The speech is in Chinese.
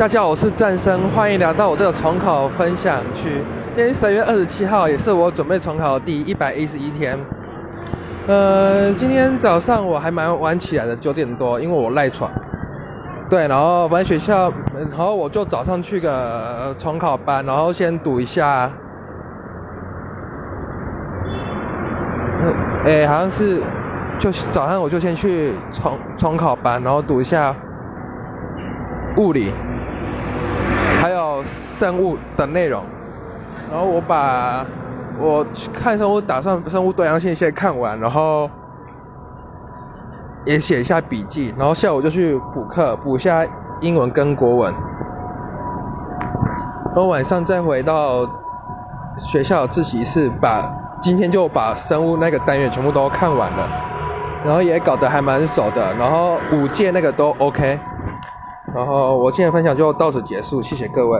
大家好，我是战生，欢迎来到我这个重考分享区。今天十月二十七号，也是我准备重考的第一百一十一天。呃，今天早上我还蛮晚起来的，九点多，因为我赖床。对，然后完学校，然后我就早上去个重考班，然后先读一下。哎，好像是，就早上我就先去重重考班，然后读一下物理。生物的内容，然后我把我看生物打算生物多样性先看完，然后也写一下笔记，然后下午就去补课，补下英文跟国文，然后晚上再回到学校自习室，把今天就把生物那个单元全部都看完了，然后也搞得还蛮熟的，然后五届那个都 OK。然后我今天分享就到此结束，谢谢各位。